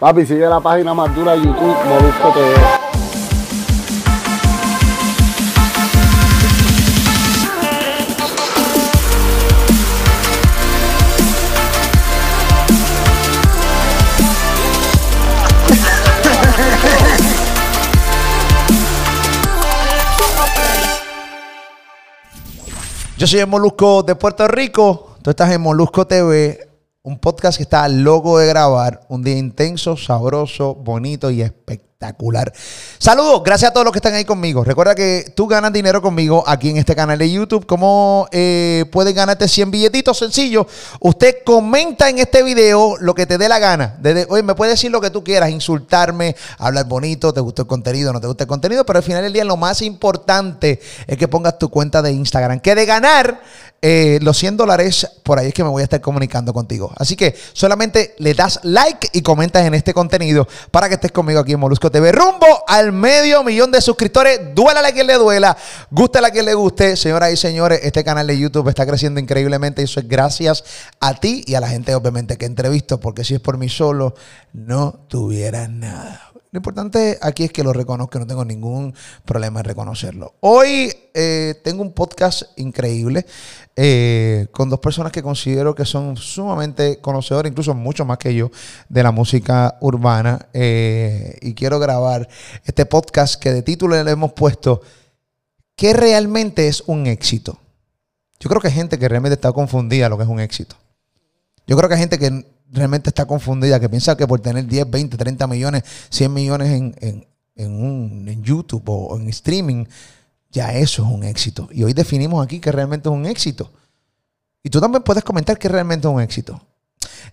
Papi, sigue la página más dura de YouTube, Molusco TV. Yo soy el Molusco de Puerto Rico. Tú estás en Molusco TV, un podcast que está loco de grabar. Un día intenso, sabroso, bonito y espectacular. Saludos, gracias a todos los que están ahí conmigo. Recuerda que tú ganas dinero conmigo aquí en este canal de YouTube. ¿Cómo eh, puedes ganarte 100 billetitos? Sencillo. Usted comenta en este video lo que te dé la gana. Oye, me puedes decir lo que tú quieras, insultarme, hablar bonito, te gustó el contenido, no te gusta el contenido, pero al final del día lo más importante es que pongas tu cuenta de Instagram. Que de ganar eh, los 100 dólares, por ahí es que me voy a estar comunicando contigo. Así que solamente le das like y comentas en este contenido para que estés conmigo aquí en Molusco TV. Rumbo al medio millón de suscriptores. Duela a quien le duela, guste a quien le guste. Señoras y señores, este canal de YouTube está creciendo increíblemente y eso es gracias a ti y a la gente, obviamente, que entrevisto, porque si es por mí solo, no tuviera nada. Lo importante aquí es que lo reconozco, no tengo ningún problema en reconocerlo. Hoy eh, tengo un podcast increíble eh, con dos personas que considero que son sumamente conocedores, incluso mucho más que yo, de la música urbana. Eh, y quiero grabar este podcast que de título le hemos puesto ¿Qué realmente es un éxito? Yo creo que hay gente que realmente está confundida lo que es un éxito. Yo creo que hay gente que realmente está confundida, que piensa que por tener 10, 20, 30 millones, 100 millones en, un, en YouTube o en streaming, ya eso es un éxito. Y hoy definimos aquí que realmente es un éxito. Y tú también puedes comentar que realmente es un éxito.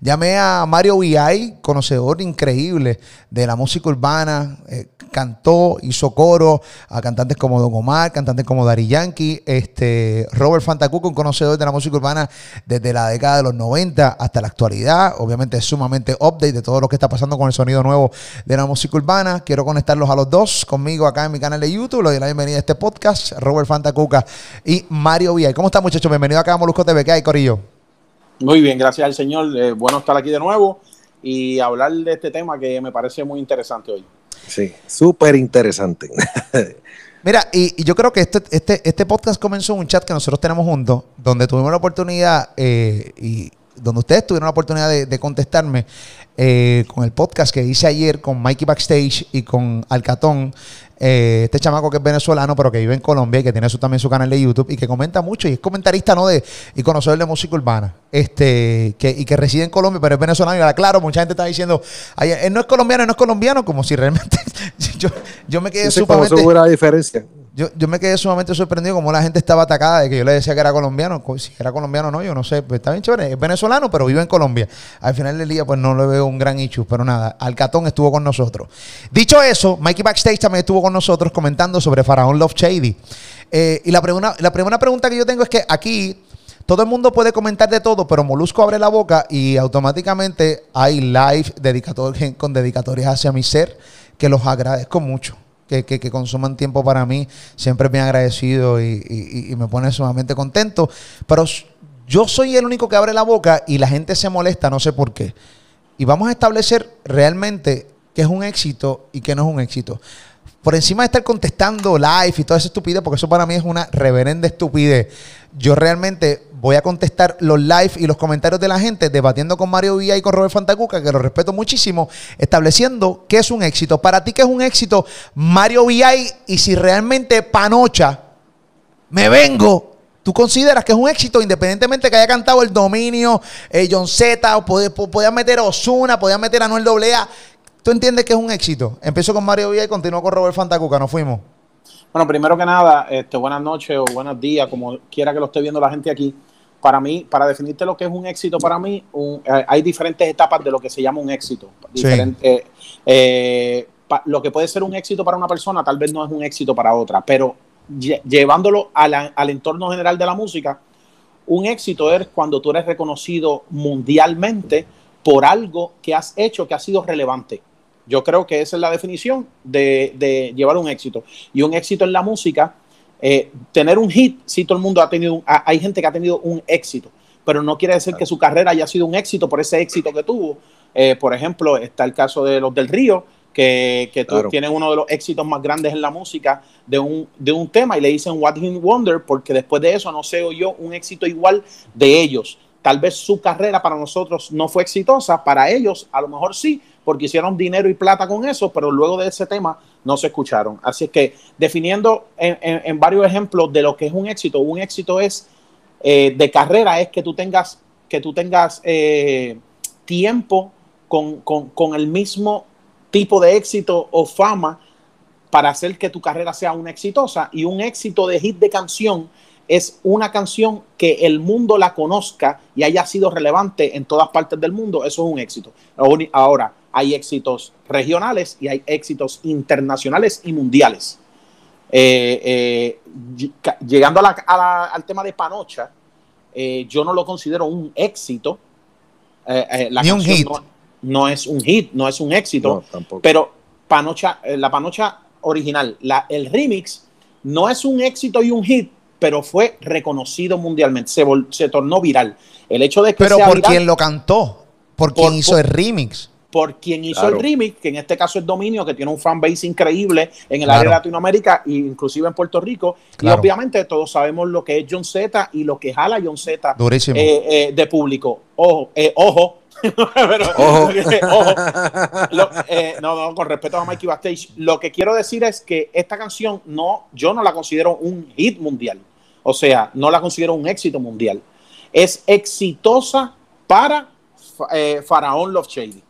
Llamé a Mario VI, conocedor increíble de la música urbana, eh, cantó, hizo coro a cantantes como Don Omar, cantantes como Dari Yankee, este, Robert Fantacuco, un conocedor de la música urbana desde la década de los 90 hasta la actualidad. Obviamente es sumamente update de todo lo que está pasando con el sonido nuevo de la música urbana. Quiero conectarlos a los dos conmigo acá en mi canal de YouTube. Le doy la bienvenida a este podcast, Robert Fantacuca y Mario VI. ¿Cómo están muchachos? Bienvenido acá a Molusco TV. ¿Qué hay, Corillo? Muy bien, gracias al Señor. Eh, bueno estar aquí de nuevo y hablar de este tema que me parece muy interesante hoy. Sí, súper interesante. Mira, y, yo creo que este, este, este podcast comenzó en un chat que nosotros tenemos juntos, donde tuvimos la oportunidad eh, y donde ustedes tuvieron la oportunidad de, contestarme eh, con el podcast que hice ayer con Mikey Backstage y con Alcatón. Eh, este chamaco que es venezolano, pero que vive en Colombia y que tiene su, también su canal de YouTube y que comenta mucho y es comentarista, ¿no? De, y conocedor de música urbana. Este, que, y que reside en Colombia, pero es venezolano. Y claro, mucha gente está diciendo, él no es colombiano, él no es colombiano, como si realmente yo, yo me quedé sumamente. diferencia? Yo, yo, me quedé sumamente sorprendido como la gente estaba atacada de que yo le decía que era colombiano. Si era colombiano o no, yo no sé. Pues está bien chévere. Es venezolano, pero vive en Colombia. Al final del día, pues no le veo un gran issue, pero nada. Alcatón estuvo con nosotros. Dicho eso, Mikey Backstage también estuvo con nosotros comentando sobre Faraón Love Shady. Eh, y la, la primera pregunta que yo tengo es que aquí todo el mundo puede comentar de todo, pero Molusco abre la boca y automáticamente hay live con dedicatorias hacia mi ser, que los agradezco mucho que, consuman tiempo para mí. Siempre me agradecido y, me pone sumamente contento. Pero yo soy el único que abre la boca y la gente se molesta, no sé por qué. Y vamos a establecer realmente qué es un éxito y qué no es un éxito. Por encima de estar contestando live y toda esa estupidez, porque eso para mí es una reverenda estupidez yo realmente voy a contestar los live y los comentarios de la gente, debatiendo con Mario Villa y con Robert Fantacuca, que lo respeto muchísimo, estableciendo qué es un éxito. Para ti, ¿qué es un éxito? Mario Villa y si realmente Panocha me vengo, ¿tú consideras que es un éxito independientemente que haya cantado el dominio, eh, John Z, o podía meter a Osuna, podía meter a Noel AA? ¿Tú entiendes que es un éxito? Empiezo con Mario Villa y continúo con Robert Fantacuca, nos fuimos. Bueno, primero que nada, este, buenas noches o buenos días, como quiera que lo esté viendo la gente aquí. Para mí, para definirte lo que es un éxito, para mí eh, hay diferentes etapas de lo que se llama un éxito. Diferente, eh, lo que puede ser un éxito para una persona, tal vez no es un éxito para otra, pero llevándolo al entorno general de la música, un éxito es cuando tú eres reconocido mundialmente por algo que has hecho que ha sido relevante. Yo creo que esa es la definición de, llevar un éxito. Y un éxito en la música, eh, tener un hit, si todo el mundo ha tenido, hay gente que ha tenido un éxito, pero no quiere decir que su carrera haya sido un éxito por ese éxito que tuvo. Eh, por ejemplo, está el caso de los del Río, que, que tienen uno de los éxitos más grandes en la música de un, de un tema y le dicen What in Wonder, porque después de eso no se oyó un éxito igual de ellos. Tal vez su carrera para nosotros no fue exitosa, para ellos a lo mejor sí, porque hicieron dinero y plata con eso, pero luego de ese tema no se escucharon. Así que definiendo en, varios ejemplos de lo que es un éxito, un éxito es eh, de carrera, es que tú tengas, que tú tengas eh, tiempo con, con el mismo tipo de éxito o fama para hacer que tu carrera sea una exitosa. Y un éxito de hit de canción es una canción que el mundo la conozca y haya sido relevante en todas partes del mundo. Eso es un éxito. Ahora, hay éxitos regionales y hay éxitos internacionales y mundiales. Eh, eh, llegando al tema de Panocha, eh, yo no lo considero un éxito. la Ni un hit no es un hit, no es un éxito, pero Panocha, eh, la Panocha original, la, el remix, no es un éxito y un hit, pero fue reconocido mundialmente, se, se tornó viral. El hecho de que pero por quien lo cantó, por quien hizo el remix por quien hizo el remix, que en este caso es Dominio, que tiene un fanbase increíble en el área de Latinoamérica e inclusive en Puerto Rico. Y obviamente todos sabemos lo que es John Z y lo que jala John Z eh, eh, de público. Ojo, ojo, Eh, no, no, con respeto a Mikey Backstage, lo que quiero decir es que esta canción no, yo no la considero un hit mundial. O sea, no la considero un éxito mundial. Es exitosa para eh, Faraón Love Shady.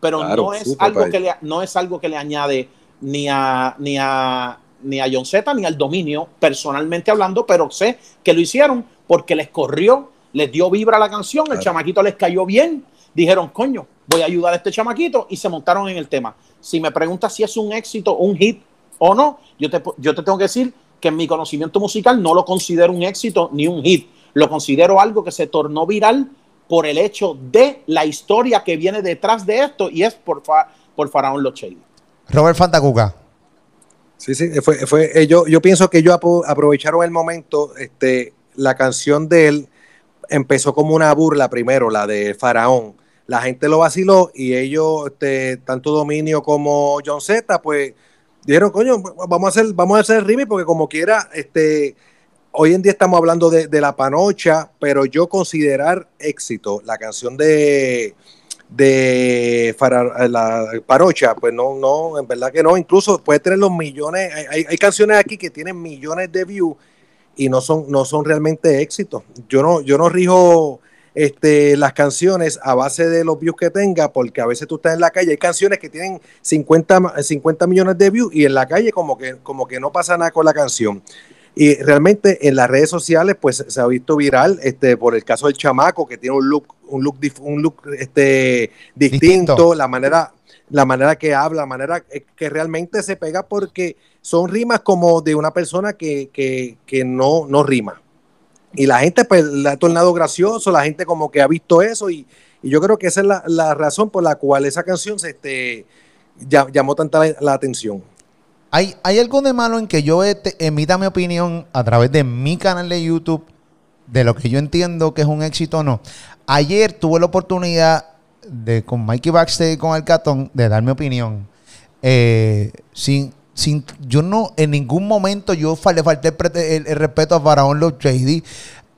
Pero no, es algo que le, no es algo que le añade ni a, ni a, ni a John Z ni al dominio, personalmente hablando, pero sé que lo hicieron porque les corrió, les dio vibra a la canción, el chamaquito les cayó bien dijeron, coño, voy a ayudar a este chamaquito y se montaron en el tema. Si me preguntas si es un éxito, un hit o no, yo te, yo te tengo que decir que en mi conocimiento musical no lo considero un éxito ni un hit. Lo considero algo que se tornó viral por el hecho de la historia que viene detrás de esto y es por, por Faraón Lochey. Robert Fantacuca. Sí, sí, fue, fue, eh, yo, yo pienso que ellos aprovecharon el momento, este, la canción de él empezó como una burla primero, la de Faraón la gente lo vaciló y ellos, este, tanto Dominio como John Z, pues dijeron, coño, vamos a hacer, vamos a hacer el remix porque como quiera, este, hoy en día estamos hablando de, la panocha, pero yo considerar éxito la canción de de la panocha, pues no, no, en verdad que no, incluso puede tener los millones, hay, canciones aquí que tienen millones de views y no son, no son realmente éxitos. Yo no, yo no rijo este, las canciones a base de los views que tenga, porque a veces tú estás en la calle, hay canciones que tienen 50, 50 millones de views y en la calle como que, como que no pasa nada con la canción. Y realmente en las redes sociales pues se ha visto viral este, por el caso del chamaco que tiene un look, un look, un look este, distinto, la manera la manera que habla, la manera que realmente se pega porque son rimas como de una persona que, que, que no, no rima y la gente pues le ha tornado gracioso, la gente como que ha visto eso y, yo creo que esa es la, razón por la cual esa canción se este, llamó tanta la, atención. ¿Hay, ¿Hay, algo de malo en que yo este, emita mi opinión a través de mi canal de YouTube de lo que yo entiendo que es un éxito o no? Ayer tuve la oportunidad de con Mikey Baxter y con el Catón de dar mi opinión. Eh, sin, sin, yo no, en ningún momento yo le falté el, respeto a Faraón Los JD.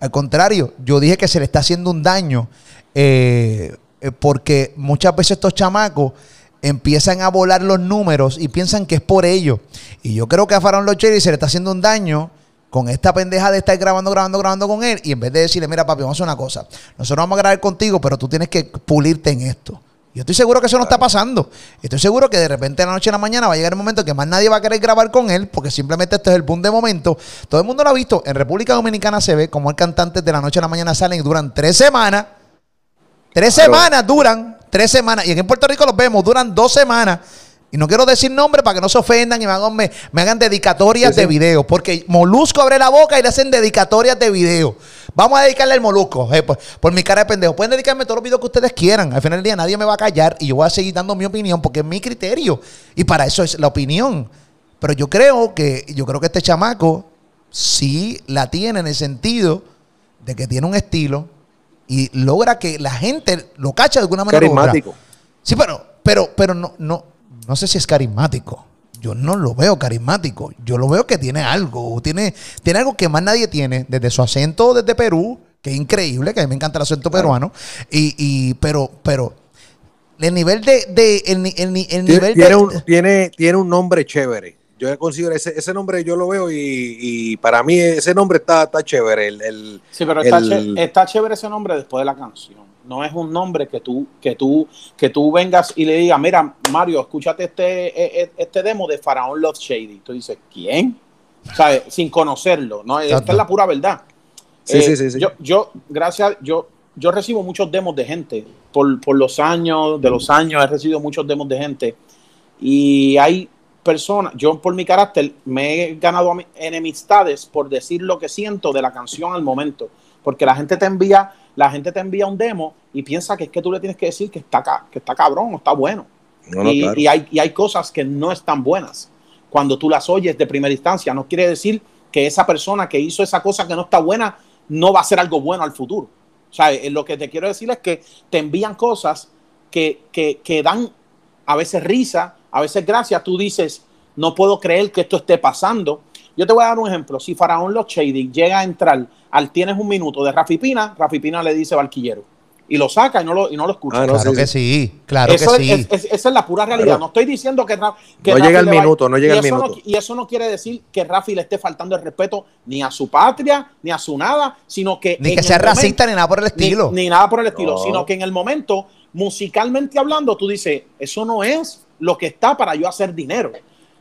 Al contrario, yo dije que se le está haciendo un daño eh, eh, porque muchas veces estos chamacos empiezan a volar los números y piensan que es por ello. Y yo creo que a Faraón JD se le está haciendo un daño con esta pendeja de estar grabando, grabando, grabando con él y en vez de decirle, mira papi, vamos a hacer una cosa, nosotros vamos a grabar contigo, pero tú tienes que pulirte en esto. Yo estoy seguro que eso no está pasando. Estoy seguro que de repente de la noche a la mañana va a llegar el momento que más nadie va a querer grabar con él, porque simplemente esto es el boom de momento. Todo el mundo lo ha visto. En República Dominicana se ve como el cantante de la noche a la mañana salen y duran tres semanas. Tres semanas duran, tres semanas. Y aquí en Puerto Rico los vemos, duran dos semanas. Y no quiero decir nombre para que no se ofendan y me hagan, me, hagan dedicatorias de video. Porque Molusco abre la boca y le hacen dedicatorias de video. Vamos a dedicarle al Molusco, eh, por, mi cara de pendejo. Pueden dedicarme todos los videos que ustedes quieran. Al final del día nadie me va a callar y yo voy a seguir dando mi opinión porque es mi criterio. Y para eso es la opinión. Pero yo creo que, yo creo que este chamaco sí la tiene en el sentido de que tiene un estilo y logra que la gente lo cacha de alguna manera. Carismático. Sí, pero, pero, pero no, no, no sé si es carismático. Yo no lo veo carismático. Yo lo veo que tiene algo. Tiene, tiene algo que más nadie tiene. Desde su acento desde Perú, que es increíble, que a mí me encanta el acento peruano. Y, y, pero, pero el nivel de, de el, el, el nivel tiene, de, un, tiene, tiene un nombre chévere. Yo considero ese, ese nombre, yo lo veo y, y para mí ese nombre está, está chévere. El, el sí, pero está, ché, está, chévere ese nombre después de la canción. No es un nombre que tú, que tú, que tú vengas y le digas, mira, Mario, escúchate este, e, e, este demo de Faraón Love Shady. Tú dices, ¿quién? ¿Sabes? Sin conocerlo. ¿no? Esta es la pura verdad. Sí, eh, sí, sí, sí. Yo, yo, gracias, yo, yo recibo muchos demos de gente. Por, por los años, de los años, he recibido muchos demos de gente. Y hay personas, yo por mi carácter me he ganado enemistades por decir lo que siento de la canción al momento, porque la gente te envía, la gente te envía un demo y piensa que es que tú le tienes que decir que está, que está cabrón o está bueno. No, no, y, claro. y, hay, y hay cosas que no están buenas. Cuando tú las oyes de primera instancia, no quiere decir que esa persona que hizo esa cosa que no está buena no va a ser algo bueno al futuro. O sea, lo que te quiero decir es que te envían cosas que, que, que dan a veces risa, a veces gracias, tú dices, no puedo creer que esto esté pasando. Yo te voy a dar un ejemplo. Si Faraón Los Shady llega a entrar al Tienes un minuto de Rafi Pina, Rafi Pina le dice Barquillero. Y lo saca y no lo, y no lo escucha. Ah, no, claro sí, que sí, claro eso que es, sí. Es, es, esa es la pura realidad. Claro. No estoy diciendo que, que no llega el minuto, no llega el minuto. No, y eso no quiere decir que Rafi le esté faltando el respeto ni a su patria, ni a su nada, sino que. Ni que sea racista momento, ni nada por el estilo. Ni, ni nada por el estilo, no. sino que en el momento, musicalmente hablando, tú dices, eso no es lo que está para yo hacer dinero.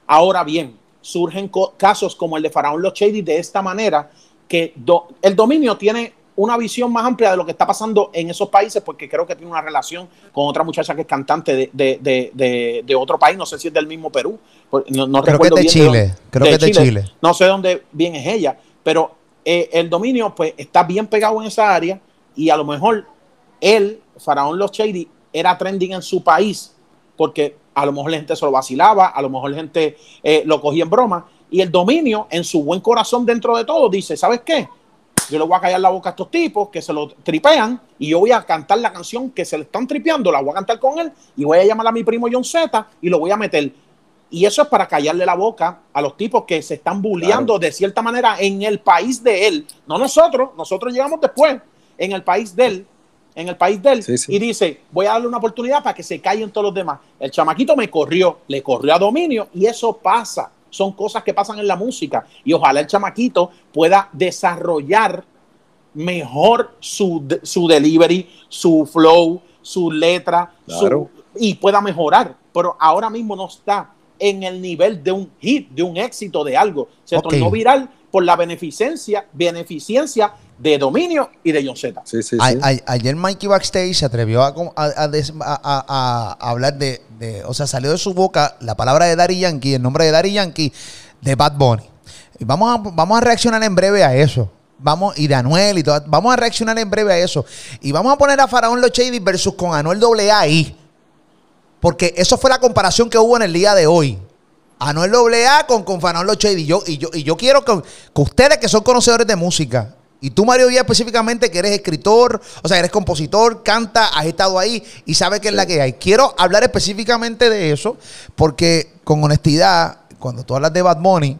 Ahora bien, surgen casos como el de Faraón Los Shady de esta manera, que do el dominio tiene una visión más amplia de lo que está pasando en esos países, porque creo que tiene una relación con otra muchacha que es cantante de, de, de, de, de otro país, no sé si es del mismo Perú, no, no creo recuerdo que es de bien Chile, creo que es de Chile. Chile. No sé dónde bien es ella, pero eh, el dominio pues está bien pegado en esa área y a lo mejor él, Faraón Los Shady, era trending en su país, porque a lo mejor la gente se lo vacilaba, a lo mejor la gente eh, lo cogía en broma, y el dominio, en su buen corazón dentro de todo, dice, ¿sabes qué? Yo le voy a callar la boca a estos tipos que se lo tripean y yo voy a cantar la canción que se le están tripeando, la voy a cantar con él y voy a llamar a mi primo John Z y lo voy a meter. Y eso es para callarle la boca a los tipos que se están bulleando claro. de cierta manera en el país de él. No nosotros, nosotros llegamos después, en el país de él, en el país de él, sí, sí. y dice, voy a darle una oportunidad para que se callen todos los demás. El chamaquito me corrió, le corrió a dominio y eso pasa son cosas que pasan en la música y ojalá el chamaquito pueda desarrollar mejor su, su delivery, su flow, su letra claro. su, y pueda mejorar, pero ahora mismo no está en el nivel de un hit, de un éxito de algo. Se okay. tornó viral por la beneficencia, beneficencia de Dominio y de John Z. Sí, sí, a, a, ayer Mikey Backstage se atrevió a, a, a hablar de, de, o sea, salió de su boca la palabra de Daddy Yankee, el nombre de Daddy Yankee, de Bad Bunny. Y vamos a, vamos a reaccionar en breve a eso. Vamos, y de Anuel y todo. Vamos a reaccionar en breve a eso. Y vamos a poner a Faraón Los Shady versus con Anuel AA ahí. Porque eso fue la comparación que hubo en el día de hoy. Anuel AA con, con Faraón Los Shady. Y yo, y yo, y yo quiero que, que ustedes que son conocedores de música, y tú, Mario Díaz, específicamente, que eres escritor, o sea, eres compositor, canta, has estado ahí y sabes qué es la que hay. Quiero hablar específicamente de eso, porque con honestidad, cuando tú hablas de Bad Bunny,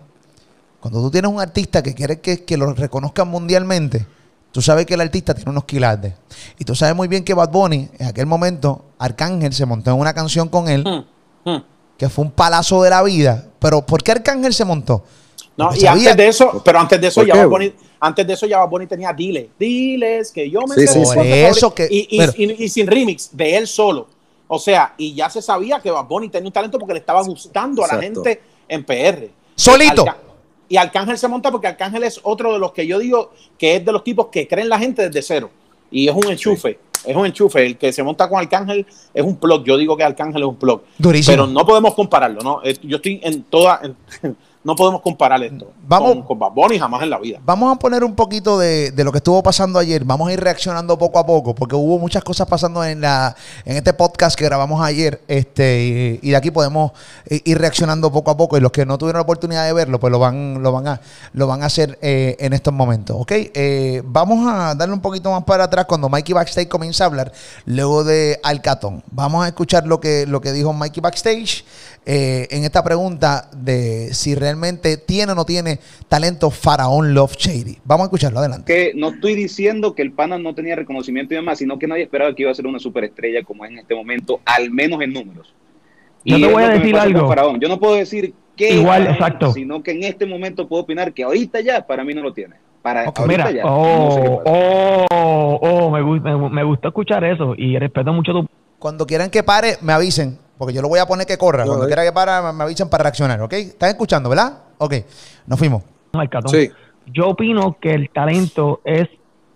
cuando tú tienes un artista que quiere que, que lo reconozcan mundialmente, tú sabes que el artista tiene unos quilates. Y tú sabes muy bien que Bad Bunny, en aquel momento, Arcángel se montó en una canción con él, hmm. Hmm. que fue un palazo de la vida. Pero ¿por qué Arcángel se montó? No, y sabía... antes de eso, pero antes de eso ya Bad Bunny antes de eso ya Bad Bunny tenía Dile, Diles, que yo me sí, sí, sí. eso que, y, y, pero, y, y, sin remix, de él solo. O sea, y ya se sabía que Bad Bunny tenía un talento porque le estaba gustando a la gente en PR. Solito. Arca y Arcángel se monta porque Arcángel es otro de los que yo digo que es de los tipos que creen la gente desde cero. Y es un enchufe. Sí. Es un enchufe. El que se monta con Arcángel es un plug. Yo digo que Arcángel es un plug. Durísimo. Pero no podemos compararlo, ¿no? Yo estoy en toda. En, no podemos comparar esto Vamos- con, con Bad Bunny jamás en la vida. Vamos a poner un poquito de, de lo que estuvo pasando ayer. Vamos a ir reaccionando poco a poco, porque hubo muchas cosas pasando en la en este podcast que grabamos ayer. Este, y, y de aquí podemos ir reaccionando poco a poco. Y los que no tuvieron la oportunidad de verlo, pues lo van, lo van a, lo van a hacer eh, en estos momentos. ¿Ok? Eh, vamos a darle un poquito más para atrás cuando Mikey Backstage comienza a hablar, luego de Alcatón. Vamos a escuchar lo que, lo que dijo Mikey Backstage. Eh, en esta pregunta de si realmente tiene o no tiene talento Faraón Love Shady. Vamos a escucharlo, adelante. que no estoy diciendo que el pana no tenía reconocimiento y demás, sino que nadie esperaba que iba a ser una superestrella como es en este momento, al menos en números. Yo te voy a decir algo. Faraón. Yo no puedo decir que Igual, Faraón, exacto. sino que en este momento puedo opinar que ahorita ya para mí no lo tiene. Para Ok, ahorita Mira, ya. no sé qué oh, pasa. oh, oh, me, me, me gustó escuchar eso y respeto mucho tu Cuando quieran que pare, me avisen, porque yo lo voy a poner que corra. No, Cuando quiera que pare, me- avisen para reaccionar, ¿ok? ¿Están escuchando, verdad? Ok, nos fuimos. Marcatón. Sí. Yo opino que el talento es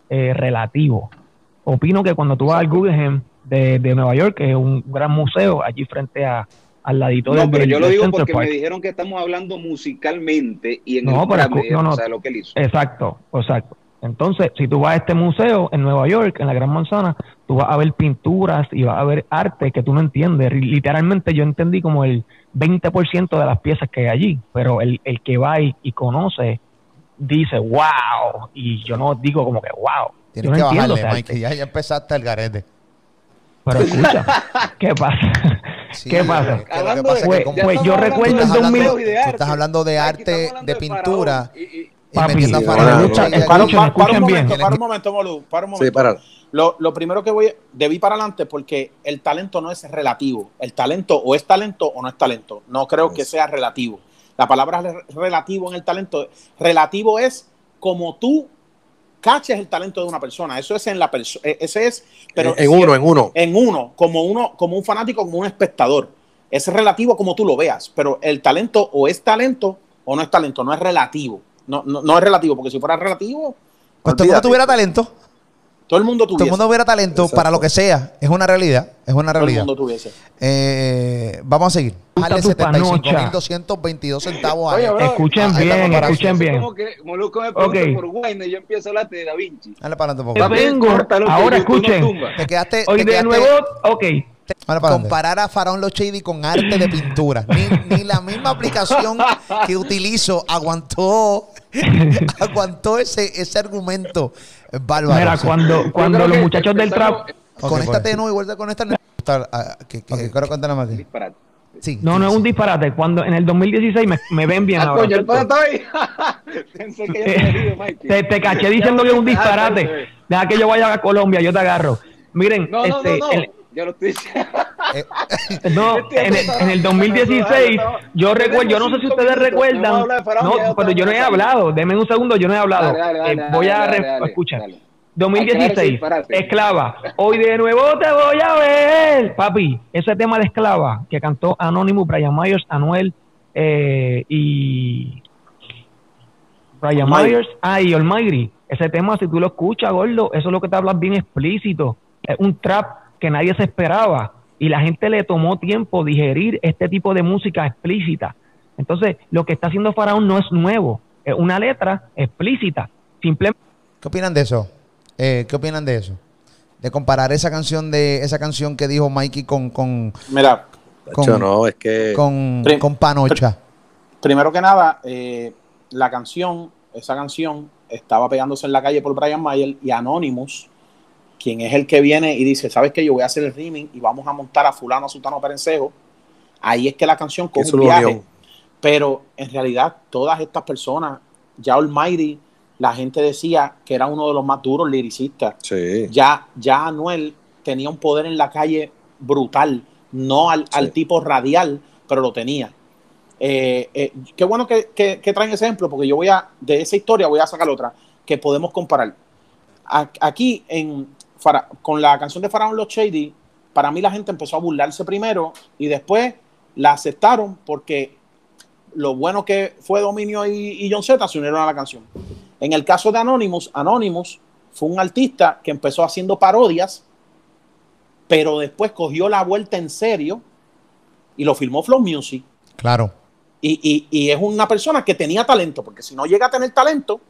eh, relativo. Opino que cuando tú vas al Guggenheim de, de Nueva York, que es un gran museo, allí frente a, al ladito No, del pero yo lo digo porque Park. me dijeron que estamos hablando musicalmente y en No, el pero no, no. o sea, lo que él hizo. Exacto, exacto. Entonces, si tú vas a este museo en Nueva York, en la Gran Manzana, tú vas a ver pinturas y vas a ver arte que tú no entiendes. Literalmente yo entendí como el 20% de las piezas que hay allí, pero el, el que va y, y conoce dice, wow, y yo no digo como que wow. Tienes yo no que entiendo bajarle, Mike, ya, ya empezaste el garete. Pero escucha, ¿qué pasa? Sí, ¿Qué pasa? Hablando pasa Pues- pues yo recuerdo de 2000 museos y de tú estás hablando de arte, de pintura, y Papi, metiendo a sí, Faraón. ahora, escucha, Love Shady. Para, escuchen, para- para un momento, para un momento, Molu, para un momento. Sí, para. Lo, lo primero que voy, debí para adelante porque el talento no es relativo. El talento o es talento o no es talento. No creo que sea relativo. La palabra re- relativo en el talento, relativo es como tú caches el talento de una persona. Eso es en la persona. Ese es, pero en si- uno, en uno. en uno, como uno, como un fanático, como un espectador. Es relativo como tú lo veas, pero el talento o es talento o no es talento, no es relativo. No, no, no es relativo, porque si fuera relativo, Pues todo el mundo tuviera talento. todo el mundo Todo tuviese. el mundo tuviera talento Exacto. para lo que sea. Es una realidad. Es una todo el realidad. mundo tuviese. Eh, vamos a seguir. Dale tu 75.222 centavos a Oye, bro, Escuchen Ah, bien, escuchen bien. Como que Moluco me pregunta Ok. por Wayne y yo empiezo a hablar de Da Vinci. Dale para adelante un poco. Vengo, ahora escuchen. Te quedaste. Hoy te de quedaste- nuevo, ok. Comparar a Faraón Los Shady con arte de pintura. Ni, ni la misma aplicación que utilizo aguantó, aguantó ese, ese argumento bárbaro. Mira, cuando, cuando los que muchachos del trap. Conéctate pues. de nuevo, igual de conectarme. Ah, Que, que, Ok. quiero contar nada más aquí. Disparate. Sí, No, sí, no es un disparate. Cuando en el 2016 me, me ven bien Ah, ahora. coño, ahí. Pensé que ya te. Te, te caché diciendo que es un disparate. Deja que yo vaya a Colombia, yo te agarro. Miren, No, no, este, no, no. el- Ya lo estoy diciendo. Eh, no, en, el- en el 2016, yo recuerdo, yo no sé si ustedes recuerdan, no, pero yo no he hablado, denme un segundo, yo no he hablado. Dale, dale, dale, Eh, voy a, dale, re- dale, escucha, dale. 2016, Aclara ese disparate. esclava, hoy de nuevo te voy a ver, papi, ese tema de esclava que cantó Anonymous, Brian Myers, Anuel eh, y Brian. Myers, ah, y Almighty, ese tema si tú lo escuchas, gordo, eso es lo que te hablas bien explícito, es un trap que nadie se esperaba y la gente le tomó tiempo digerir este tipo de música explícita. Entonces, lo que está haciendo Faraón no es nuevo, es una letra explícita, simplemente ¿Qué opinan de eso? Eh, ¿Qué opinan de eso? De comparar esa canción de esa canción que dijo Mikey con con Mira, con, Yo no, es que. con, Prim- con Panocha. primero que nada, eh, la canción, esa canción estaba pegándose en la calle por Brian Mayer y Anonymous, quien es el que viene y dice, ¿sabes qué? Yo voy a hacer el remix y vamos a montar a fulano, a sutano, perencejo. Ahí es que la canción coge Eso un viaje. Pero en realidad todas estas personas, ya Almighty, la gente decía que era uno de los más duros lyricistas. Sí. Ya, ya Anuel tenía un poder en la calle brutal, no al, al tipo radial, pero lo tenía. Eh, eh, qué bueno que, que- que traen ese ejemplo, porque yo voy a, de esa historia voy a sacar otra que podemos comparar. Aquí, en, Fara- con la canción de Faraón Los Shady, para mí la gente empezó a burlarse primero y después la aceptaron porque lo bueno que fue Dominio y, y John Z se unieron a la canción. En el caso de Anonymous, Anonymous fue un artista que empezó haciendo parodias, pero después cogió la vuelta en serio y lo filmó Flow Music. Claro. Y, y, es una persona que tenía talento, porque si no llega a tener talento,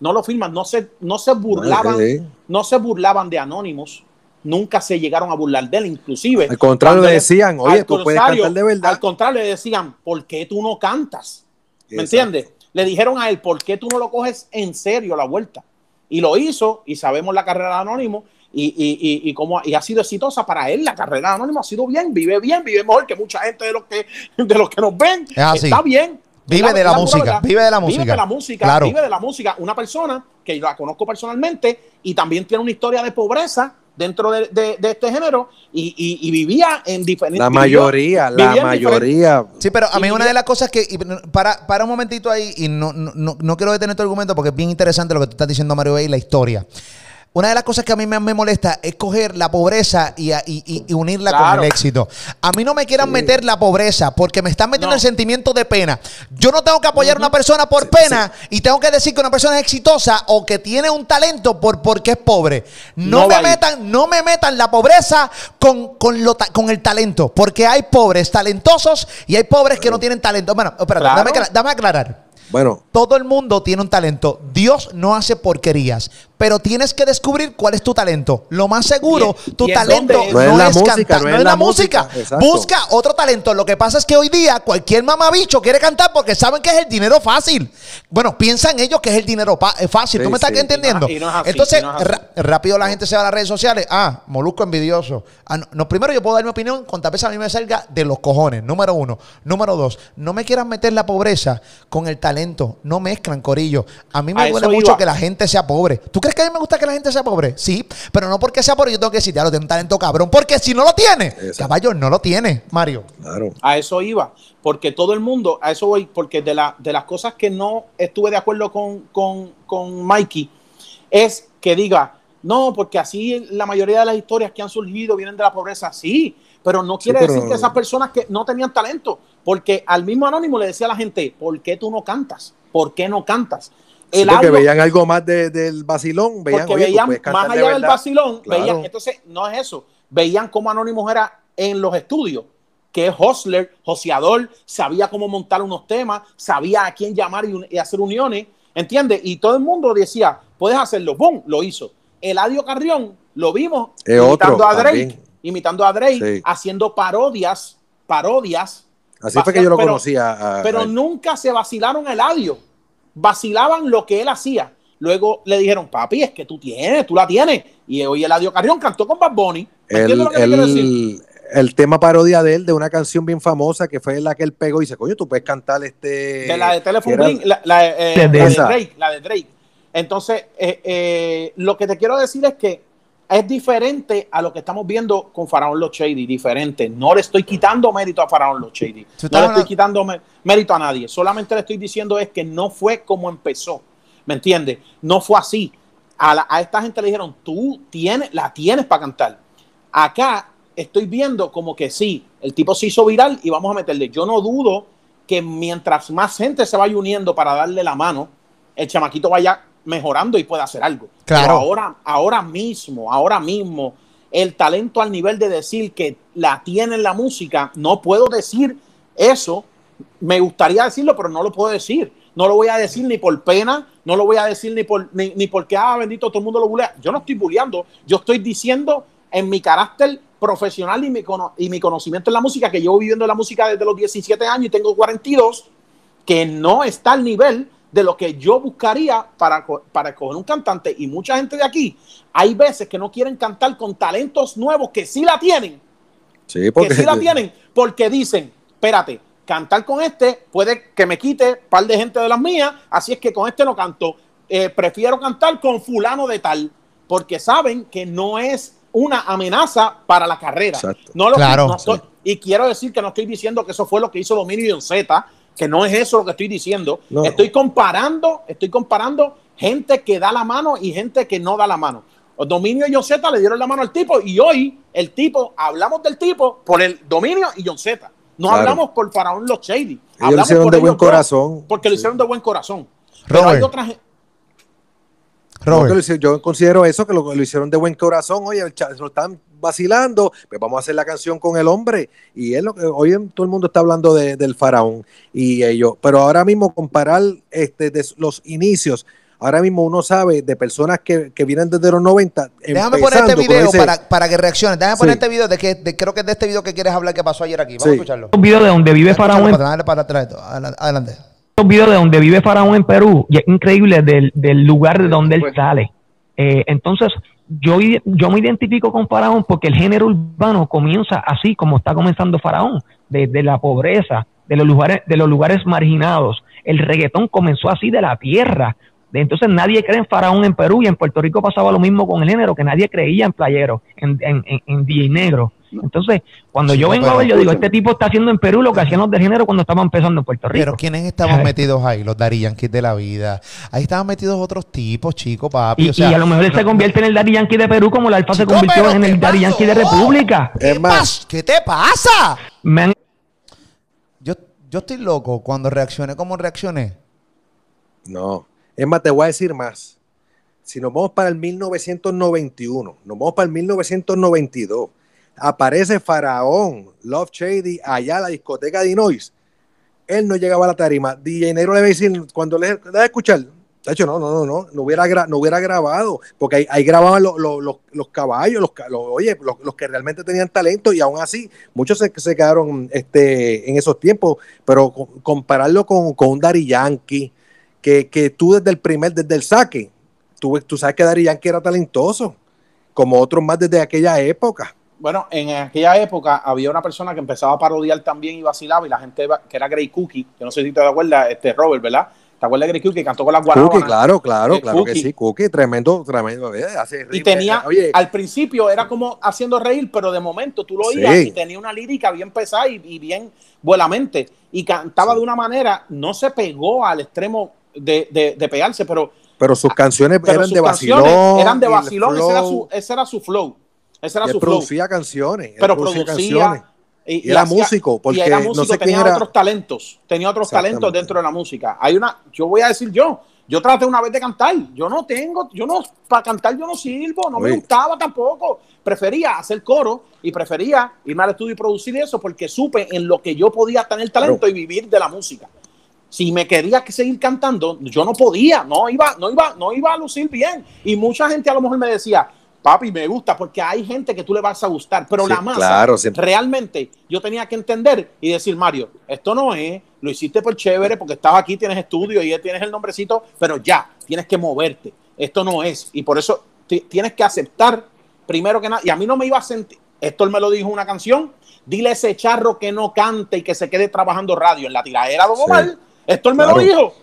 no lo firman, no se, no se burlaban, no se burlaban de Anónimos, nunca se llegaron a burlar de él, inclusive. Al contrario, le decían, oye, tú puedes cantar de verdad. Al contrario, le decían, ¿por qué tú no cantas? ¿Me entiendes? Le dijeron a él, ¿por qué tú no lo coges en serio la vuelta? Y lo hizo, y sabemos la carrera de Anónimo, y, y, y, como, y ha sido exitosa para él. La carrera de Anónimo ha sido bien, vive bien, vive mejor que mucha gente de los que, de los que nos ven. Está bien. Vive de la, música, vive de la música. Vive de la música, vive de la música. Una persona que la conozco personalmente y también tiene una historia de pobreza dentro de, de, este género y, y, vivía en diferentes... La mayoría, la mayoría. Sí, pero a mí una de las cosas que... Para, para un momentito ahí, y no, no, no, no quiero detener tu argumento porque es bien interesante lo que tú estás diciendo, Mario y la historia. Una de las cosas que a mí me, molesta es coger la pobreza y, unirla con el éxito. A mí no me quieran meter la pobreza porque me están metiendo el sentimiento de pena. Yo no tengo que apoyar a una persona por pena y tengo que decir que una persona es exitosa o que tiene un talento por porque es pobre. No, me metan, no me metan la pobreza con, con, lo, con el talento, porque hay pobres talentosos y hay pobres que no tienen talento. Bueno, espérate, dame aclarar. Bueno. Todo el mundo tiene un talento. Dios no hace porquerías pero tienes que descubrir cuál es tu talento. Lo más seguro, tu talento no, es, la música, cantar, no, es la, música. Busca otro talento. Lo que pasa es que hoy día cualquier mamabicho quiere cantar porque saben que es el dinero fácil. Bueno, piensan ellos que es el dinero fácil. ¿Tú me estás entendiendo? Entonces, rápido la gente se va a las redes sociales. Ah, molusco envidioso. Ah, no, primero yo puedo dar mi opinión con vez a mí me salga de los cojones. Número uno. Número dos, no me quieran meter la pobreza con el talento. No mezclan, corillo. A mí me duele mucho que la gente sea pobre. ¿Tú crees que a mí me gusta que la gente sea pobre? Sí, pero no porque sea pobre, yo tengo que decir, ya lo tengo un talento cabrón, porque si no lo tiene, caballo, no lo tiene, Mario. Claro. A eso iba, porque todo el mundo, a eso voy, porque de, la, de las cosas que no estuve de acuerdo con, con, con Mikey, es que diga, no, porque así la mayoría de las historias que han surgido vienen de la pobreza, sí, pero no quiere decir que esas personas que no tenían talento, porque al mismo Anónimo le decía a la gente, ¿por qué tú no cantas? ¿Por qué no cantas? porque veían algo más del vacilón, veían, porque veían más allá del vacilón, veían, entonces no es eso, veían cómo Anónimos era en los estudios, que es hostler, joseador, sabía cómo montar unos temas, sabía a quién llamar y, hacer uniones, ¿entiendes? Y todo el mundo decía, puedes hacerlo, ¡bum! Lo hizo. Eladio Carrión, lo vimos imitando a Drake, imitando a Drake, haciendo parodias, parodias. Así fue que yo lo conocía. pero nunca se vacilaron Eladio vacilaban lo que él hacía. Luego le dijeron, papi, es que tú tienes, tú la tienes. Y hoy Eladio Carrión cantó con Bad Bunny. El, el, tema parodia de él, de una canción bien famosa que fue la que él pegó y dice, coño, tú puedes cantar este... De la de Telephone la, la, eh, de Drake, la de Drake. Entonces, eh, eh, lo que te quiero decir es que es diferente a lo que estamos viendo con Faraón Los Shady, diferente. No le estoy quitando mérito a Faraón Los Shady. No le estoy quitando mérito a nadie. Solamente le estoy diciendo es que no fue como empezó. ¿Me entiendes? No fue así. A, esta gente le dijeron, tú tienes, la tienes para cantar. Acá estoy viendo como que sí, el tipo se hizo viral y vamos a meterle. Yo no dudo que mientras más gente se vaya uniendo para darle la mano, el chamaquito vaya mejorando y puede hacer algo. Claro. Pero ahora, ahora mismo, ahora mismo, el talento al nivel de decir que la tiene en la música, no puedo decir eso. Me gustaría decirlo, pero no lo puedo decir. No lo voy a decir ni por pena, no lo voy a decir ni, por, ni, porque, ah, bendito, todo el mundo lo bulea. Yo no estoy bulleando, yo estoy diciendo en mi carácter profesional y mi, y mi conocimiento en la música, que llevo viviendo la música desde los 17 años y tengo 42, que no está al nivel de lo que yo buscaría para, para escoger un cantante. Y mucha gente de aquí, hay veces que no quieren cantar con talentos nuevos que sí la tienen. Sí, porque... Que sí la tienen, porque dicen, espérate, cantar con este puede que me quite un par de gente de las mías, así es que con este no canto. Eh, prefiero cantar con fulano de tal, porque saben que no es una amenaza para la carrera. No lo claro, Y quiero decir que no estoy diciendo que eso fue lo que hizo Dominio Z, que no es eso lo que estoy diciendo. Estoy comparando, estoy comparando gente que da la mano y gente que no da la mano. Dominio y John Z le dieron la mano al tipo y hoy el tipo, hablamos del tipo por el Dominio y John Z. No hablamos por Faraón Los Shady. Ellos lo hicieron de buen corazón. Porque lo hicieron de buen corazón. Pero hay otras yo considero eso, que lo, hicieron de buen corazón. Oye, lo están vacilando, pues vamos a hacer la canción con el hombre. Y es lo que hoy todo el mundo está hablando de, del faraón y ellos. Pero ahora mismo comparar este, de los inicios, ahora mismo uno sabe de personas que, que vienen desde los 90. Déjame poner este video para, para, que reacciones. Déjame poner este video de que de, creo que es de este video que quieres hablar que pasó ayer aquí. Vamos a escucharlo. Un video de donde vive Faraón. Para, para atrás. Adelante. Un video de donde vive Faraón en Perú y es increíble del, del lugar de donde él sale. Eh, entonces, yo, yo me identifico con Faraón porque el género urbano comienza así como está comenzando Faraón, desde la pobreza, de los lugares, de los lugares marginados. El reggaetón comenzó así de la tierra. Entonces nadie cree en Faraón en Perú y en Puerto Rico pasaba lo mismo con el género, que nadie creía en playero, en, en, en, DJ negro. Entonces, cuando yo vengo a ver, yo digo, este tipo está haciendo en Perú lo que hacían los de género cuando estaban empezando en Puerto Rico. Pero ¿quiénes estaban metidos ahí? Los Dari Yankee de la vida. Ahí estaban metidos otros tipos, chicos, papi. Y, a lo mejor él se convierte en el Dari Yankee de Perú como la Alfa se convirtió en el Dari Yankee de República. ¿Qué, ¿Qué te pasa? Yo, yo estoy loco cuando reaccioné como reaccioné. No. Es más, te voy a decir más. Si nos vamos para el 1991, nos vamos para el 1992 aparece Faraón, Love Shady, allá a la discoteca de Illinois. Él no llegaba a la tarima. DJ Negro le va a decir, cuando le da a escuchar, de hecho, no, no, no, no, no hubiera, no hubiera grabado, porque ahí, grababan los caballos, los, oye, los, que realmente tenían talento y aún así, muchos se, se quedaron este, en esos tiempos, pero compararlo con, con un Dari Yankee, que, que, tú desde el primer, desde el saque, tú, tú sabes que Dari Yankee era talentoso, como otros más desde aquella época bueno, en aquella época había una persona que empezaba a parodiar también y vacilaba y la gente que era Grey Cookie, que no sé si te acuerdas, este Robert, ¿verdad? ¿Te acuerdas de Grey Cookie? Cantó con las guaranas. Cookie, claro, claro, claro que sí. Cookie, tremendo, tremendo. Eh, y tenía, oye, al principio era como haciendo reír, pero de momento tú lo oías y tenía una lírica bien pesada y, bien buenamente. Y cantaba de una manera, no se pegó al extremo de, de, pegarse, pero... Pero sus canciones eran, de vacilón, eran de vacilón. ese era, su, ese era su flow. Ese era su producía canciones. Pero producía, canciones. Y, era músico, porque era músico, no tenía otros talentos, tenía otros talentos dentro de la música. Hay una, yo voy a decir yo, yo traté una vez de cantar, yo no tengo, yo no, para cantar yo no sirvo, no me gustaba tampoco. Prefería hacer coro y prefería irme al estudio y producir eso porque supe en lo que yo podía tener talento y vivir de la música. Si me quería seguir cantando, yo no podía, no iba, no iba, no iba a lucir bien. Y mucha gente a lo mejor me decía, papi, me gusta porque hay gente que tú le vas a gustar, pero la masa, realmente yo tenía que entender y decir, Mario, esto no es, lo hiciste por chévere porque estás aquí, tienes estudio y ya tienes el nombrecito, pero ya, tienes que moverte, esto no es, y por eso tienes que aceptar primero que nada, y a mí no me iba a sentir, esto él me lo dijo una canción, dile a ese charro que no cante y que se quede trabajando radio en la tiradera de esto él me lo dijo,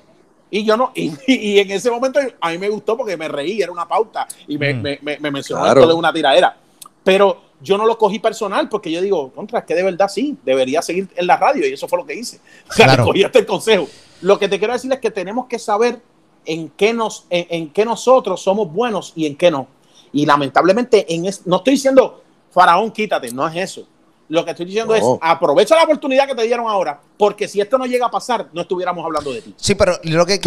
y yo no, y, en ese momento a mí me gustó porque me reí, era una pauta y me, mm. me, mencionó esto de una tiradera. Pero yo no lo cogí personal porque yo digo, contra, es que de verdad sí, debería seguir en la radio y eso fue lo que hice. O sea, cogí hasta el consejo. Lo que te quiero decir es que tenemos que saber en qué, nos, en, qué nosotros somos buenos y en qué no. Y lamentablemente, en no estoy diciendo, Faraón, quítate, no es eso. Lo que estoy diciendo es, aprovecha la oportunidad que te dieron ahora, porque si esto no llega a pasar, no estuviéramos hablando de ti. Sí, pero lo que,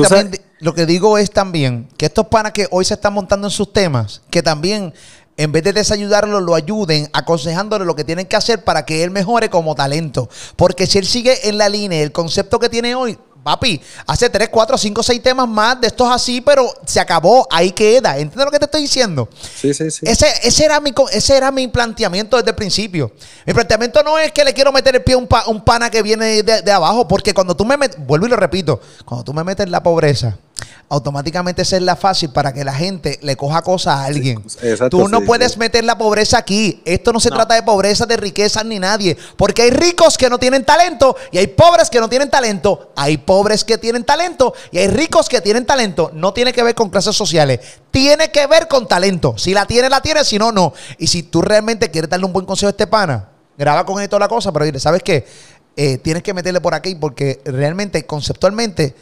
lo que digo es también que estos panas que hoy se están montando en sus temas, que también en vez de desayudarlo, lo ayuden aconsejándole lo que tienen que hacer para que él mejore como talento. Porque si él sigue en la línea, el concepto que tiene hoy, papi, hace 3, 4, 5, 6 temas más de estos así, pero se acabó, ahí queda. ¿Entiendes lo que te estoy diciendo? Sí, sí, sí. Ese, ese, era, mi, ese era mi planteamiento desde el principio. Mi planteamiento no es que le quiero meter el pie a un, un pana que viene de, de, abajo, porque cuando tú me metes, vuelvo y lo repito, cuando tú me metes en la pobreza, automáticamente esa es la fácil para que la gente le coja cosas a alguien. Tú no puedes meter la pobreza aquí. Esto no se trata de pobreza, de riqueza ni nadie. Porque hay ricos que no tienen talento y hay pobres que no tienen talento. Hay pobres que tienen talento y hay ricos que tienen talento. No tiene que ver con clases sociales. Tiene que ver con talento. Si la tiene, la tiene. Si no, no. Y si tú realmente quieres darle un buen consejo a este pana, graba con él toda la cosa. Pero dile, ¿sabes qué? Eh, tienes que meterle por aquí porque realmente, conceptualmente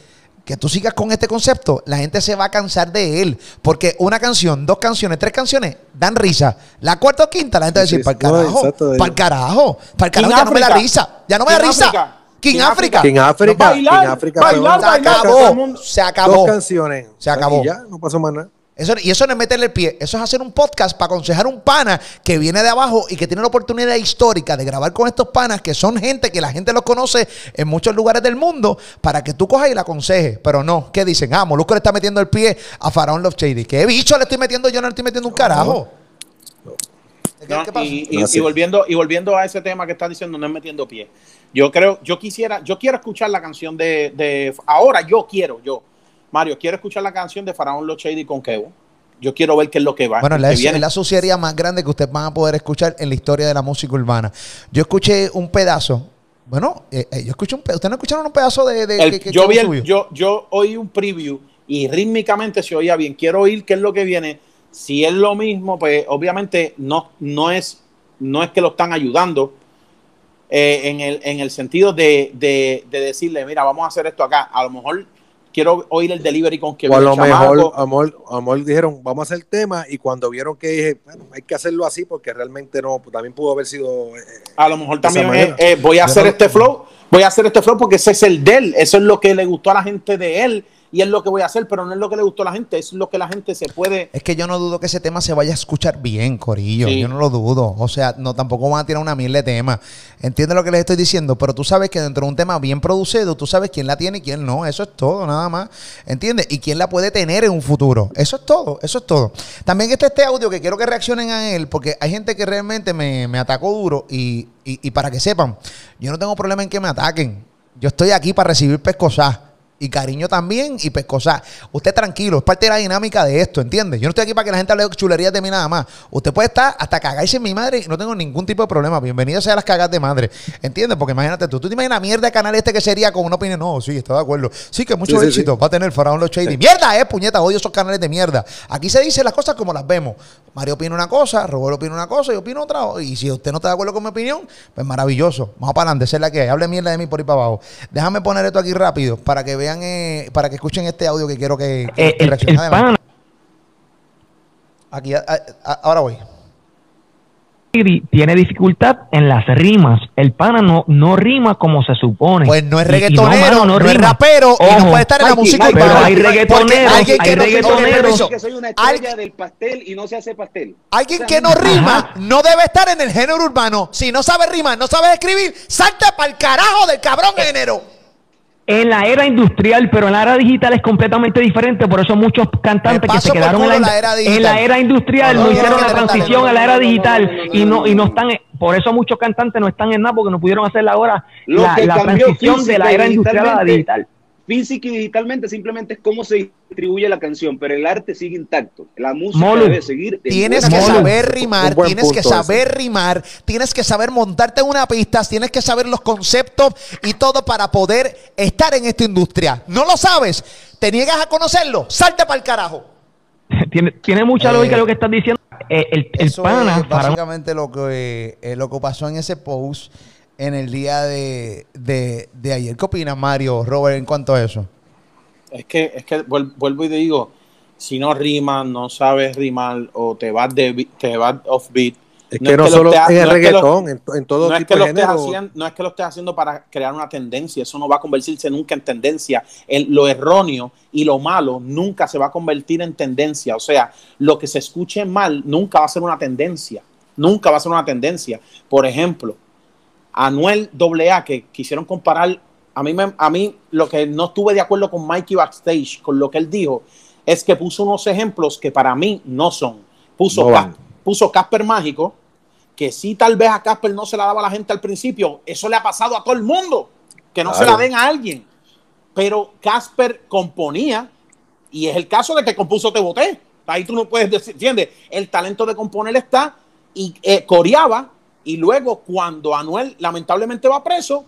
que tú sigas con este concepto, la gente se va a cansar de él. Porque una canción, dos canciones, tres canciones dan risa. La cuarta o quinta, la gente va a decir, para el carajo, para el carajo, para el carajo, ya no me da risa, ya no me da risa. King África. King África. King África. Se acabó. Se acabó. Dos canciones. Se acabó. ya, no pasó más nada. Eso, y eso no es meterle el pie, eso es hacer un podcast para aconsejar un pana que viene de abajo y que tiene la oportunidad histórica de grabar con estos panas que son gente que la gente los conoce en muchos lugares del mundo para que tú cojas y la aconsejes. Pero no, ¿qué dicen? Ah, Molusco le está metiendo el pie a Faraón Love Shady. ¿Qué bicho le estoy metiendo? Yo no le estoy metiendo un carajo. y, volviendo, y volviendo a ese tema que estás diciendo, no es metiendo pie. Yo creo, yo quisiera, yo quiero escuchar la canción de, de ahora yo quiero, yo Mario, quiero escuchar la canción de Faraón Los Shady con Kevo. Yo quiero ver qué es lo que va. Bueno, la, es la suciedad más grande que ustedes van a poder escuchar en la historia de la música urbana. Yo escuché un pedazo. Bueno, eh, eh, yo escuché un pedazo. ¿Ustedes no escucharon un pedazo de, yo, vi yo, yo oí un preview y rítmicamente se oía bien. Quiero oír qué es lo que viene. Si es lo mismo, pues obviamente no, no, es, no es que lo están ayudando eh, en, el, en el sentido de, de decirle, mira, vamos a hacer esto acá. A lo mejor quiero oír el delivery con que o a lo mejor amor, amor dijeron vamos a hacer el tema y cuando vieron que dije bueno hay que hacerlo así porque realmente no pues, también pudo haber sido eh, a lo mejor también eh, voy a hacer este flow voy a hacer este flow porque ese es el de él eso es lo que le gustó a la gente de él y es lo que voy a hacer, pero no es lo que le gustó a la gente, es lo que la gente se puede. Es que yo no dudo que ese tema se vaya a escuchar bien, Corillo. Yo no lo dudo. O sea, no tampoco van a tirar una mil de tema. Entiende lo que les estoy diciendo, pero tú sabes que dentro de un tema bien producido, tú sabes quién la tiene y quién no. Eso es todo, nada más. ¿Entiendes? Y quién la puede tener en un futuro. Eso es todo, eso es todo. También está este audio que quiero que reaccionen a él, porque hay gente que realmente me, atacó duro y, y, para que sepan, yo no tengo problema en que me ataquen. Yo estoy aquí para recibir pescosas y cariño también y pescosa. Usted tranquilo, es parte de la dinámica de esto, ¿entiende? Yo no estoy aquí para que la gente hable chulerías de mí nada más. Usted puede estar hasta cagarse en mi madre y no tengo ningún tipo de problema. Bienvenido sea a las cagas de madre, ¿entiendes? Porque imagínate tú, tú te imaginas mierda de canal este que sería con una opinión. No, sí, estoy de acuerdo. Sí, que mucho éxito va a tener Faraón Los Shady. Mierda, eh, puñeta, odio esos canales de mierda. Aquí se dicen las cosas como las vemos. Mario opina una cosa, Roberto opina una cosa, yo opino otra. Y si usted no está de acuerdo con mi opinión, pues maravilloso. Vamos para adelante, esa es la que hay. Hable mierda de mí por ahí para abajo. Déjame poner esto aquí rápido para que vean, eh, para que escuchen este audio que quiero que, que, eh, Aquí, ahora voy tiene dificultad en las rimas. El pana no, no rima como se supone. Pues no es reggaetonero, no, es rapero y no puede estar en la música Pero hay reggaetoneros, alguien que hay no, reggaetoneros. que soy una estrella del pastel y no se hace pastel. Alguien que no rima no debe estar en el género urbano. Si no sabe rimar, no sabe escribir, salta para el carajo del cabrón género en la era industrial, pero en la era digital es completamente diferente. Por eso muchos cantantes que se quedaron en la, era industrial no, hicieron la transición a la era digital y no y no están. Por eso muchos cantantes no están en nada porque no pudieron hacer ahora la, la transición de la era industrial a la digital física y digitalmente simplemente es cómo se distribuye la canción, pero el arte sigue intacto. La música debe seguir. Tienes que saber rimar, tienes que saber rimar, tienes que saber montarte en una pista, tienes que saber los conceptos y todo para poder estar en esta industria. ¿No lo sabes? ¿Te niegas a conocerlo? Salte para el carajo. tiene, tiene mucha eh, lógica lo que estás diciendo. Eh, el, el pana, básicamente lo que, eh, lo que pasó en ese post en el día de, ayer. ¿Qué opinas, Mario, Robert, en cuanto a eso? Es que, es que vuelvo y te digo, si no rimas, no sabes rimar o te vas, de, te vas off beat. Es que no, solo en el reggaetón, en, todo no tipo de género. no es que lo estés haciendo para crear una tendencia, eso no va a convertirse nunca en tendencia. lo erróneo y lo malo nunca se va a convertir en tendencia. O sea, lo que se escuche mal nunca va a ser una tendencia. Nunca va a ser una tendencia. Por ejemplo, Anuel AA, que quisieron comparar, a mí, a mí lo que no estuve de acuerdo con Mikey Backstage, con lo que él dijo, es que puso unos ejemplos que para mí no son. Puso, puso Casper Mágico, que si tal vez a Casper no se la daba a la gente al principio, eso le ha pasado a todo el mundo, que no se la den a alguien. Pero Casper componía, y es el caso de que compuso Te Boté. Ahí tú no puedes decir, ¿entiendes? El talento de componer está, y eh, coreaba, y luego, cuando Anuel lamentablemente va preso,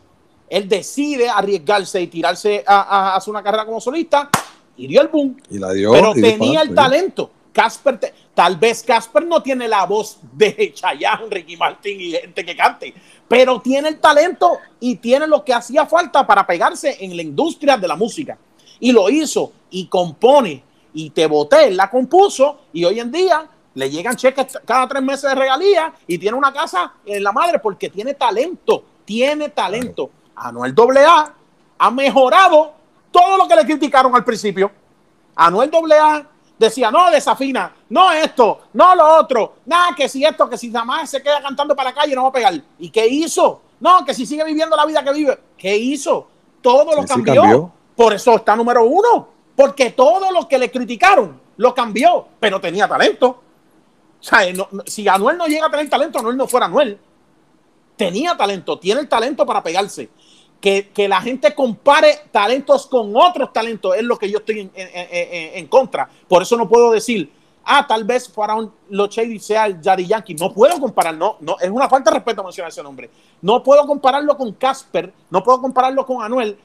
él decide arriesgarse y tirarse a, hacer una carrera como solista y dio el boom. Y la dio. Pero tenía el talento. Casper, tal vez Casper no tiene la voz de Chayanne, Ricky Martin y gente que cante, pero tiene el talento y tiene lo que hacía falta para pegarse en la industria de la música. Y lo hizo y compone y te boté, la compuso y hoy en día le llegan cheques cada tres meses de regalía y tiene una casa en la madre porque tiene talento, tiene talento. Anuel AA ha mejorado todo lo que le criticaron al principio. Anuel AA decía, no, desafina, no esto, no lo otro, nada, que si esto, que si nada más se queda cantando para la calle no va a pegar. ¿Y qué hizo? No, que si sigue viviendo la vida que vive, ¿qué hizo? Todo lo cambió. Por eso está número uno, porque todo lo que le criticaron lo cambió, pero tenía talento. O sea, si Anuel no llega a tener talento, Anuel no fuera Anuel. Tenía talento, tiene el talento para pegarse. Que, la gente compare talentos con otros talentos es lo que yo estoy en, contra. Por eso no puedo decir, ah, tal vez Lo Shady sea el Daddy Yankee. No puedo comparar, no, no, es una falta de respeto mencionar ese nombre. No puedo compararlo con Casper, no puedo compararlo con Anuel.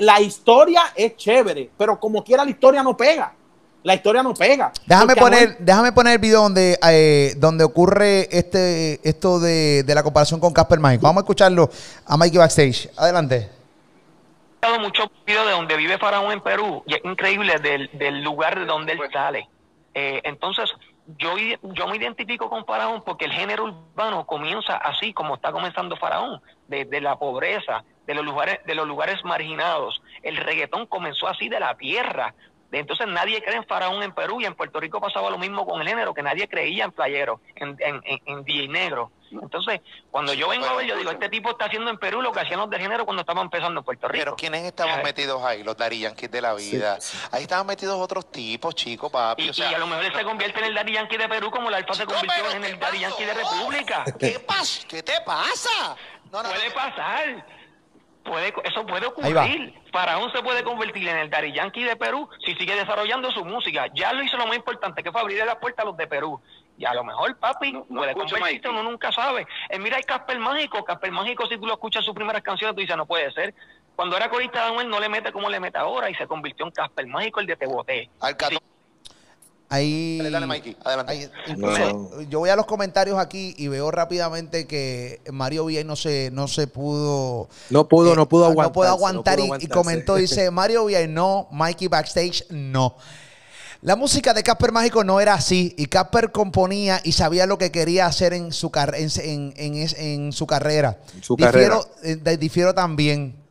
La historia es chévere, pero como quiera la historia no pega la historia no pega. Déjame poner, déjame poner el video donde, eh, donde ocurre este, esto de, la comparación con Casper Mágico. Vamos a escucharlo a Mikey Backstage. Adelante. He muchos videos de donde vive Faraón en Perú y es increíble del, lugar de donde él sale. Eh, entonces, yo, yo me identifico con Faraón porque el género urbano comienza así como está comenzando Faraón, desde la pobreza, de los lugares, de los lugares marginados. El reggaetón comenzó así de la tierra, entonces nadie cree en Faraón en Perú y en Puerto Rico pasaba lo mismo con el género, que nadie creía en playero, en, en, en, negro. Entonces, cuando yo vengo a ver, yo digo, este tipo está haciendo en Perú lo que hacían los de género cuando estaban empezando en Puerto Rico. Pero ¿quiénes estaban metidos ahí? Los Dari Yankees de la vida. Ahí estaban metidos otros tipos, chicos, papi. Y, a lo mejor él se convierte en el Dari Yankee de Perú como la Alfa se convirtió en el Dari Yankee de República. ¿Qué pasa? ¿Qué te pasa? Puede pasar puede, eso puede ocurrir. Faraón se puede convertir en el Dari Yankee de Perú si sigue desarrollando su música. Ya lo hizo lo más importante, que fue abrirle la puerta a los de Perú. Y a lo mejor, papi, puede convertirse, uno nunca sabe. Eh, mira, hay Casper Mágico. Casper Mágico, si tú lo escuchas sus primeras canciones, tú dices, no puede ser. Cuando era corista de Anuel, no le mete como le mete ahora y se convirtió en Casper Mágico, el de Te Boté. Al Ahí, dale, Mikey, adelante. incluso yo voy a los comentarios aquí y veo rápidamente que Mario Villay no se, no se pudo. No pudo, no pudo aguantar. No pudo aguantar y, comentó, dice Mario Villay no, Mikey backstage no. La música de Casper Mágico no era así y Casper componía y sabía lo que quería hacer en su, en, en, su carrera. Su carrera. Eh, difiero también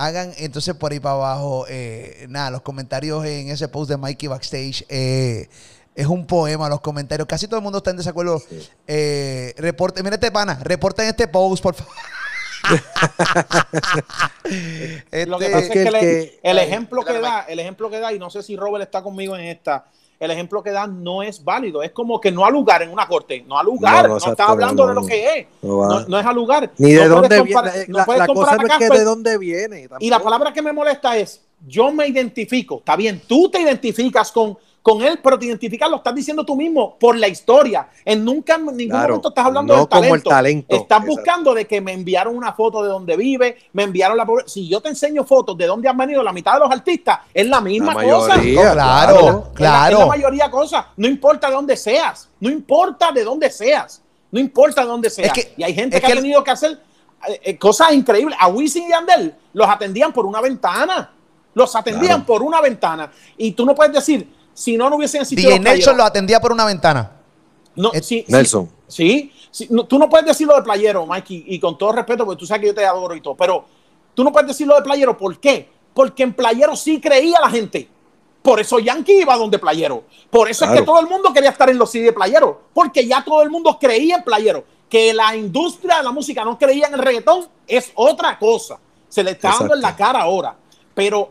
hagan entonces por ahí para abajo, eh, nada, los comentarios en ese post de Mikey Backstage. Eh, es un poema, los comentarios. Casi todo el mundo está en desacuerdo. Eh, reporte, mira este pana, reporten este post, por favor. Lo que pasa es que, el, ejemplo que da, el ejemplo que da, y no sé si Robert está conmigo en esta, el ejemplo que dan no es válido. Es como que no ha lugar en una corte, no ha lugar, no, está hablando de lo que es, no, es a lugar. Ni de dónde viene. La, cosa es que de dónde viene. Y la palabra que me molesta es, yo me identifico, está bien, tú te identificas con con él, pero te identificas, lo estás diciendo tú mismo por la historia. En nunca, en ningún momento estás hablando del talento. talento. Estás buscando de que me enviaron una foto de donde vive, me enviaron la Si yo te enseño fotos de dónde han venido la mitad de los artistas, es la misma cosa. claro, claro. Es la, mayoría de cosas. No importa de dónde seas, no importa de dónde seas, no importa de dónde seas. y hay gente que, ha tenido que hacer eh, eh, cosas increíbles. A Wisin y Andel los atendían por una ventana. Los atendían por una ventana. Y tú no puedes decir, si no, no hubiesen existido. DJ Nelson lo atendía por una ventana. No, sí, Nelson. Sí, tú no puedes decirlo de playero, Mikey, y, con todo respeto, porque tú sabes que yo te adoro y todo, pero tú no puedes decirlo de playero. ¿Por qué? Porque en playero sí creía la gente. Por eso Yankee iba donde playero. Por eso es que todo el mundo quería estar en los CD de playero. Porque ya todo el mundo creía en playero. Que la industria de la música no creía en el reggaetón es otra cosa. Se le está dando en la cara ahora pero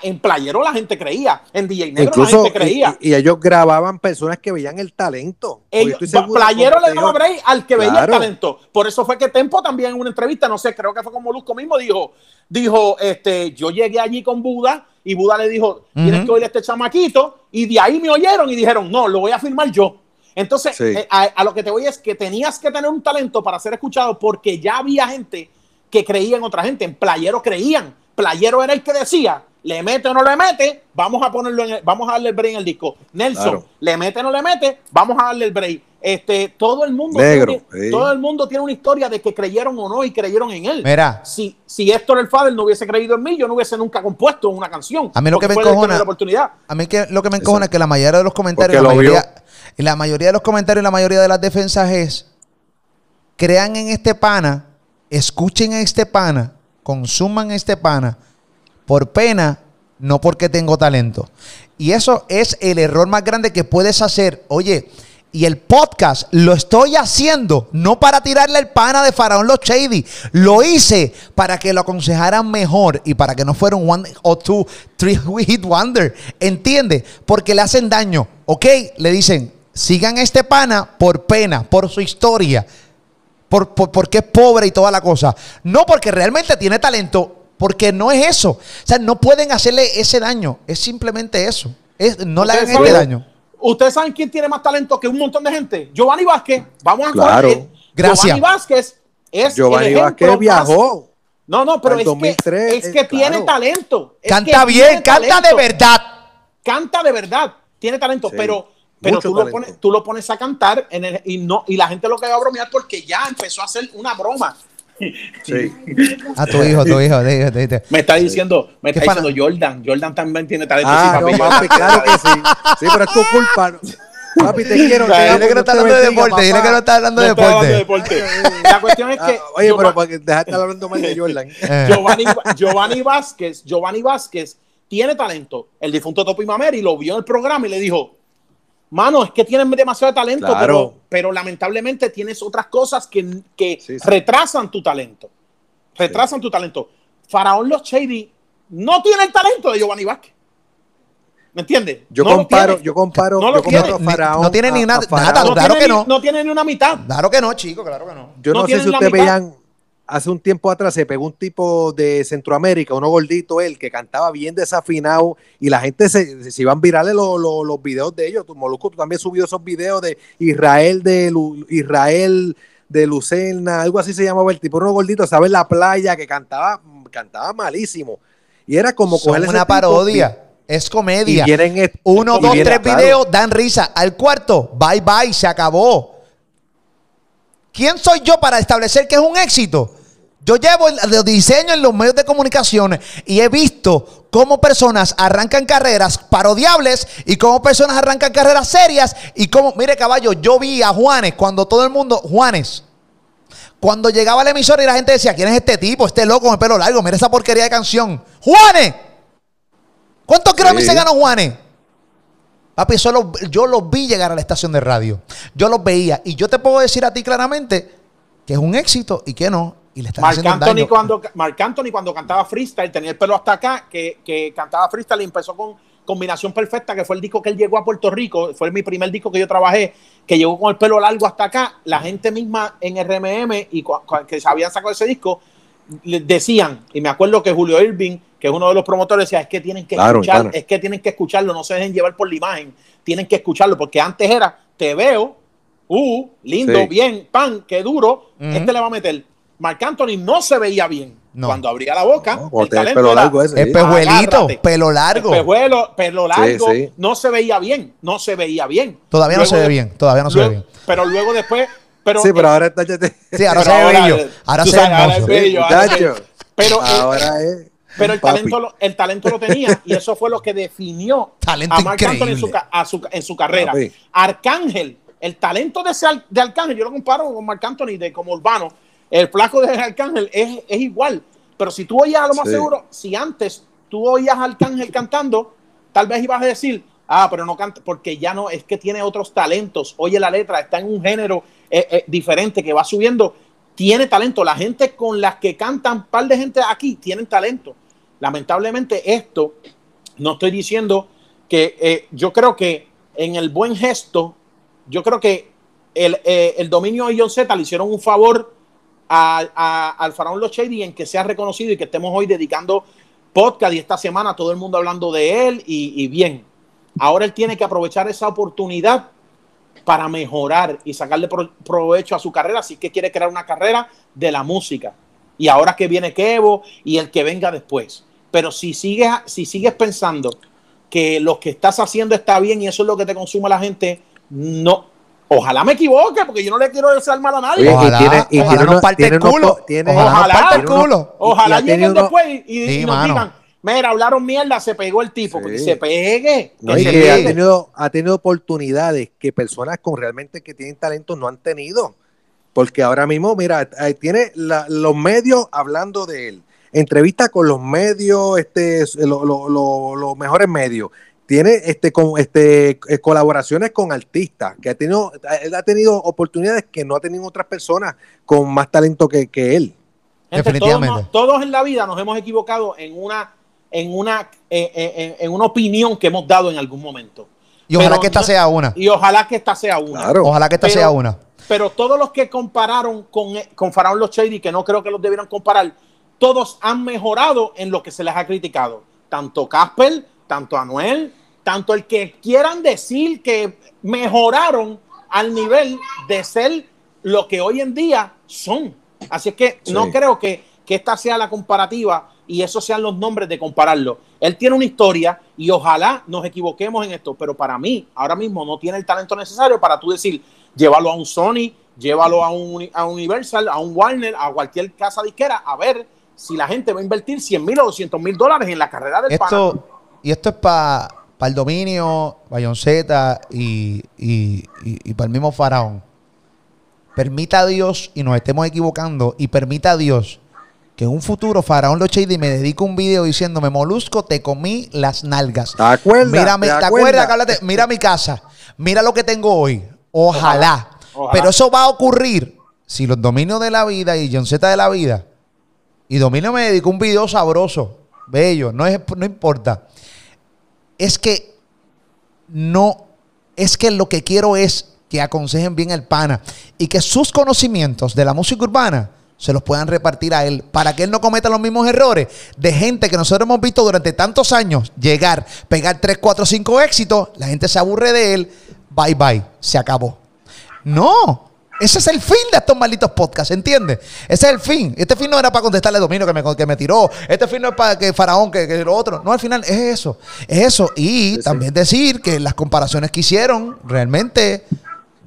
en Playero la gente creía, en DJ Negro la gente creía. Y, ellos grababan personas que veían el talento. playero le daba break al que veía el talento. Por eso fue que Tempo también en una entrevista, no sé, creo que fue con Molusco mismo, dijo, dijo, este, yo llegué allí con Buda y Buda le dijo, tienes que oír a este chamaquito, y de ahí me oyeron y dijeron, no, lo voy a firmar yo. Entonces, eh, a, a, lo que te voy es que tenías que tener un talento para ser escuchado porque ya había gente que creía en otra gente, en Playero creían Playero era el que decía, le mete o no le mete, vamos a ponerlo en vamos a darle el break en el disco. Nelson, le mete o no le mete, vamos a darle el break. Este, todo el mundo tiene, todo el mundo tiene una historia de que creyeron o no y creyeron en él. Mira, si si Héctor el Fader no hubiese creído en mí, yo no hubiese nunca compuesto una canción. A mí lo que me encojona, a mí que lo que me encojona es que la mayoría de los comentarios, la mayoría, y la mayoría de los comentarios y la mayoría de las defensas es crean en este pana, escuchen a este pana consuman este pana por pena no porque tengo talento. Y eso es el error más grande que puedes hacer. Oye, y el podcast lo estoy haciendo no para tirarle el pana de Faraón Los Shady. Lo hice para que lo aconsejaran mejor y para que no fuera un one o two, three hit wonder. ¿Entiende? Porque le hacen daño. ¿Ok? Le dicen, sigan este pana por pena, por su historia. Por, por- porque es pobre y toda la cosa. No porque realmente tiene talento, porque no es eso. O sea, no pueden hacerle ese daño. Es simplemente eso. Es, no le hagan este saben- daño. ¿Ustedes saben quién tiene más talento que un montón de gente? Giovanni Vázquez. Vamos a Claro. coger- Gracias. Giovanni Vázquez es Giovanni el ejemplo Vázquez más- viajó. No, no, pero es 2003, que, es que eh, tiene claro. talento. Es Canta bien, canta de verdad. Canta de verdad. Tiene talento, Sí, pero, pero tú, lo pones, tú lo pones a cantar en el- y, no, y la gente lo que va a bromear porque ya empezó a hacer una broma. Sí. A tu hijo, tu hijo. di- di- di. Me está diciendo, me ¿Qué está diciendo Jordan. Jordan también tiene talento. Ah, sí, no, papi. papi, claro que sí. Sí, pero es tu culpa. Papi, te quiero. Dile que no está hablando de deporte. Dile que no está hablando de de deporte. La cuestión es Ah, que oye, pero para que dejaste hablando mal de Jordan. Eh. Giovanni, Giovanni Vázquez, Giovanni Vázquez tiene talento. El difunto Topi Mameri lo vio en el programa y le dijo, mano, es que tienes demasiado talento, Claro. pero, pero lamentablemente tienes otras cosas que, que Sí, sí. retrasan tu talento. Retrasan tu talento. Faraón Los Shady no tiene el talento de Giovanni Vázquez. ¿Me entiendes? Yo No comparo, yo comparo, No lo yo comparo tiene. Faraón. No tiene ni a- nada- a Faraón. nada, no claro tiene que ni- no. no tiene ni una mitad. Claro que no, chico, claro que no. Yo No no, sé si ustedes mitad. veían, hace un tiempo atrás se pegó un tipo de Centroamérica, uno gordito él, que cantaba bien desafinado y la gente se, se iban virales los, los, los videos de ellos. Tu Molusco tú también subió esos videos de Israel de Lu- Israel de Lucerna, algo así se llamaba el tipo, uno gordito, ¿sabes? La playa que cantaba, cantaba malísimo. Y era como Son coger una tipo parodia. Es comedia. vienen Uno, dos, vienen- tres claro. videos dan risa. Al cuarto, bye bye, se acabó. ¿Quién soy yo para establecer que es un éxito? Yo llevo el- los diseños en los medios de comunicaciones y he visto cómo personas arrancan carreras parodiables y cómo personas arrancan carreras serias y cómo, mire caballo, yo vi a Juanes cuando todo el mundo, Juanes, cuando llegaba la emisora y la gente decía, ¿quién es este tipo? Este loco con el pelo largo, mira esa porquería de canción. ¡Juanes! ¿Cuántos Grammy Sí. se ganó Juanes? Papi, eso lo- yo los vi llegar a la estación de radio. Yo los veía. Y yo te puedo decir a ti claramente que es un éxito y que no. Y le están Marc haciendo Anthony, daño. cuando, Marc Anthony cuando cantaba freestyle tenía el pelo hasta acá, que, que cantaba freestyle y empezó con Combinación Perfecta, que fue el disco que él llegó a Puerto Rico, fue mi primer disco que yo trabajé, que llegó con el pelo largo hasta acá. La gente misma en RMM y que se habían sacado ese disco, le decían, y me acuerdo que Julio Irving, que es uno de los promotores, decía, es que tienen que Claro, escuchar, claro. es que tienen que escucharlo, no se dejen llevar por la imagen, tienen que escucharlo, porque antes era, te veo, uh, lindo, Sí. bien, pan, qué duro, este le va a meter. Marc Anthony no se veía bien. No. Cuando abría la boca, No, el talento pelo era- largo ese, sí. Espejuelito, Agárrate. pelo largo. Espejuelo, pelo largo, sí. no se veía bien, no se veía bien. Todavía no se ve de- bien, todavía no se ve bien. Pero luego después, pero, sí, pero eh, ahora está ya te- Sí, ahora se ve bello. eh, Ahora tú se ve ahora bello, ahora bello. Pero, ahora es pero el talento, lo- el talento lo tenía y eso fue lo que definió Talento a Marc Anthony en su, a su- en su carrera. Papi. Arcángel, el talento de, ese, de Arcángel, yo lo comparo con Marc Anthony de como urbano. El flaco de Arcángel es, es igual. Pero si tú oías a lo más Sí. seguro, si antes tú oías a Arcángel cantando, tal vez ibas a decir, ah, pero no canta, porque ya no, es que tiene otros talentos. Oye la letra, está en un género eh, eh, diferente que va subiendo. Tiene talento. La gente con las que cantan, par de gente aquí, tienen talento. Lamentablemente esto, no estoy diciendo que eh, yo creo que en el buen gesto, yo creo que el, el dominio de John Z le hicieron un favor al faraón Los Shady en que sea reconocido y que estemos hoy dedicando podcast y esta semana todo el mundo hablando de él y, bien. Ahora él tiene que aprovechar esa oportunidad para mejorar y sacarle pro- provecho a su carrera, es que quiere crear una carrera de la música. Y ahora que viene Kevo y el que venga después. Pero si sigues, si sigues pensando que lo que estás haciendo está bien y eso es lo que te consume la gente, no. Ojalá me equivoque, porque yo no le quiero desear mal a nadie. Oye, Ojalá, y tiene, y ojalá tiene nos parte tiene el culo. tiene- Ojalá parte el culo. Ojalá lleguen después y, y Sí, nos mano. digan, mira, hablaron mierda, se pegó el tipo, Sí. porque se pegue. No, que y se que ha tenido, ha tenido oportunidades que personas con realmente que tienen talento no han tenido. Porque ahora mismo, mira, ahí tiene la- los medios hablando de él. entrevista con los medios, este, los mejores medios. Tiene este, con, este, eh, colaboraciones con artistas, que ha tenido, él ha tenido oportunidades que no ha tenido otras personas con más talento que, él. Definitivamente. Todos, en la vida nos hemos equivocado en una, en una, eh, eh, en, una opinión que hemos dado en algún momento. Y ojalá que esta sea una. Y ojalá que esta sea una. Ojalá que esta sea una. Pero todos los que compararon con, con Faraón Los Shady, que no creo que los debieran comparar, todos han mejorado en lo que se les ha criticado. Tanto Casper, tanto Anuel, tanto el que quieran decir que mejoraron al nivel de ser lo que hoy en día son. Así es que no creo que, que esta sea la comparativa y esos sean los nombres de compararlo. Él tiene una historia y ojalá nos equivoquemos en esto, pero para mí ahora mismo no tiene el talento necesario para tú decir, llévalo a un Sony, llévalo a un a Universal, a un Warner, a cualquier casa disquera, a ver si la gente va a invertir 100 mil o 200 mil dólares en la carrera del esto, Y esto es para el dominio, Bayonceta y, y, y, para el mismo Faraón. Permita a Dios, y nos estemos equivocando, y permita a Dios que en un futuro Faraón Lo y me dedico un video diciéndome, Molusco, te comí las nalgas. ¿Te acuerdas? ¿te, acuerdas? Mira mi casa, mira lo que tengo hoy. Ojalá. Pero eso va a ocurrir si los dominios de la vida y John Z de la vida y Dominio me dedicó un video sabroso, bello, no, es, no importa. Es que no, es que lo que quiero es que aconsejen bien el pana y que sus conocimientos de la música urbana se los puedan repartir a él para que él no cometa los mismos errores de gente que nosotros hemos visto durante tantos años llegar, pegar 3, 4, 5 éxitos, la gente se aburre de él, bye bye, se acabó. No, ese es el fin de estos malditos podcasts, ¿entiendes? Ese es el fin. Este fin no era para contestarle a Dominio que me, que me tiró. Este fin no es para que Faraón, que, que lo otro. No, al final es eso. Es eso. Y también decir que las comparaciones que hicieron realmente,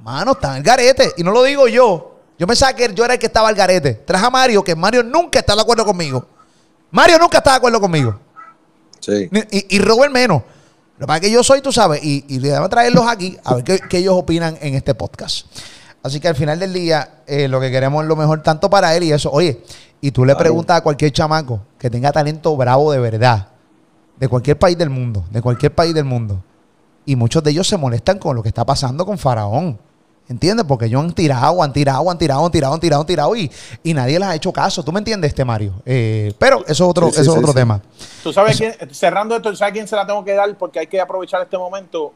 mano, están el garete. Y no lo digo yo. Yo pensaba que yo era el que estaba al garete. Traje a Mario, que Mario nunca está de acuerdo conmigo. Mario nunca está de acuerdo conmigo. Sí. Y, y Robert menos. Lo que pasa es que yo soy, tú sabes, y, y le voy a traerlos aquí a ver qué ellos opinan en este podcast. Así que al final del día, eh, lo que queremos es lo mejor tanto para él y eso. Oye, y tú le preguntas a cualquier chamaco que tenga talento bravo de verdad, de cualquier país del mundo, de cualquier país del mundo, y muchos de ellos se molestan con lo que está pasando con Faraón. ¿Entiendes? Porque ellos han tirado, han tirado, han tirado, han tirado, han tirado, han tirado y, y nadie les ha hecho caso. ¿Tú me entiendes, este Mario? Eh, pero eso es otro, eso es otro tema. Tú sabes quién, cerrando esto, ¿sabes quién se la tengo que dar? Porque hay que aprovechar este momento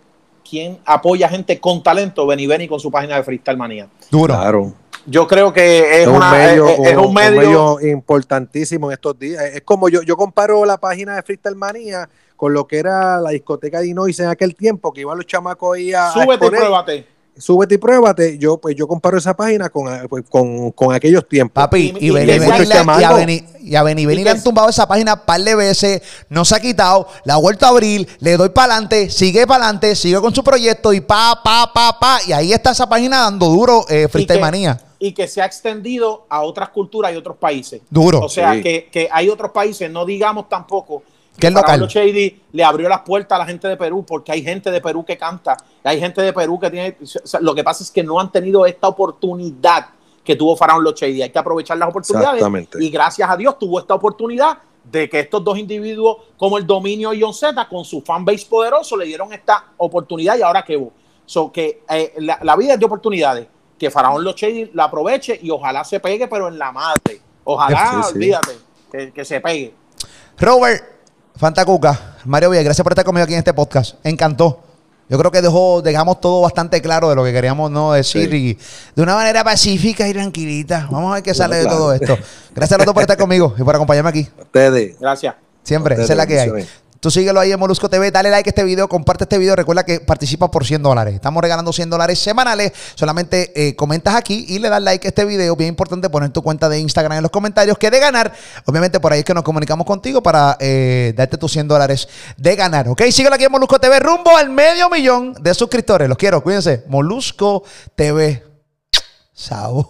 ¿Quién apoya gente con talento, Benny Benny con su página de Freestyle Manía. Duro. Claro. Yo creo que es, un, medio, importantísimo en estos días. Es como yo, yo comparo la página de Freestyle Manía con lo que era la discoteca de Inois en aquel tiempo, que iban los chamacos ahí a. Súbete y pruébate súbete y pruébate. Yo, pues, yo comparo esa página con, pues, con, aquellos tiempos. Papi, y, y, y, a Beni le han tumbado esa página un par de veces, no se ha quitado, la ha vuelto a abrir, le doy para adelante, sigue para adelante, sigue con su proyecto y pa, pa, pa, pa. Y ahí está esa página dando duro, eh, Freestyle Manía. Y que se ha extendido a otras culturas y otros países. Duro. O sea, que, que hay otros países, no digamos tampoco ¿Qué es local? Shady le abrió las puertas a la gente de Perú porque hay gente de Perú que canta, hay gente de Perú que tiene. lo que pasa es que no han tenido esta oportunidad que tuvo Faraón Los Shady. Hay que aprovechar las oportunidades. Y gracias a Dios tuvo esta oportunidad de que estos dos individuos, como el Dominio y John Z, con su fanbase poderoso, le dieron esta oportunidad y ahora que so, que eh, la, vida es de oportunidades. Que Faraón Los Shady la aproveche y ojalá se pegue, pero en la madre. Ojalá, olvídate, que, que se pegue. Robert, Fantacuca, Mario Villa, gracias por estar conmigo aquí en este podcast. Encantó. Yo creo que dejó, dejamos todo bastante claro de lo que queríamos no decir y de una manera pacífica y tranquilita. Vamos a ver qué sale de todo esto. Gracias a los dos por estar conmigo y por acompañarme aquí. Ustedes. Gracias. Siempre, esa es la que hay. Tú síguelo ahí en Molusco TV, dale like a este video, comparte este video. Recuerda que participa por 100 dólares. Estamos regalando 100 dólares semanales. Solamente eh, comentas aquí y le das like a este video. Bien importante poner tu cuenta de Instagram en los comentarios. Que de ganar, obviamente por ahí es que nos comunicamos contigo para eh, darte tus 100 dólares de ganar. Ok, síguelo aquí en Molusco TV, rumbo al medio millón de suscriptores. Los quiero, cuídense. Molusco TV. Sabor.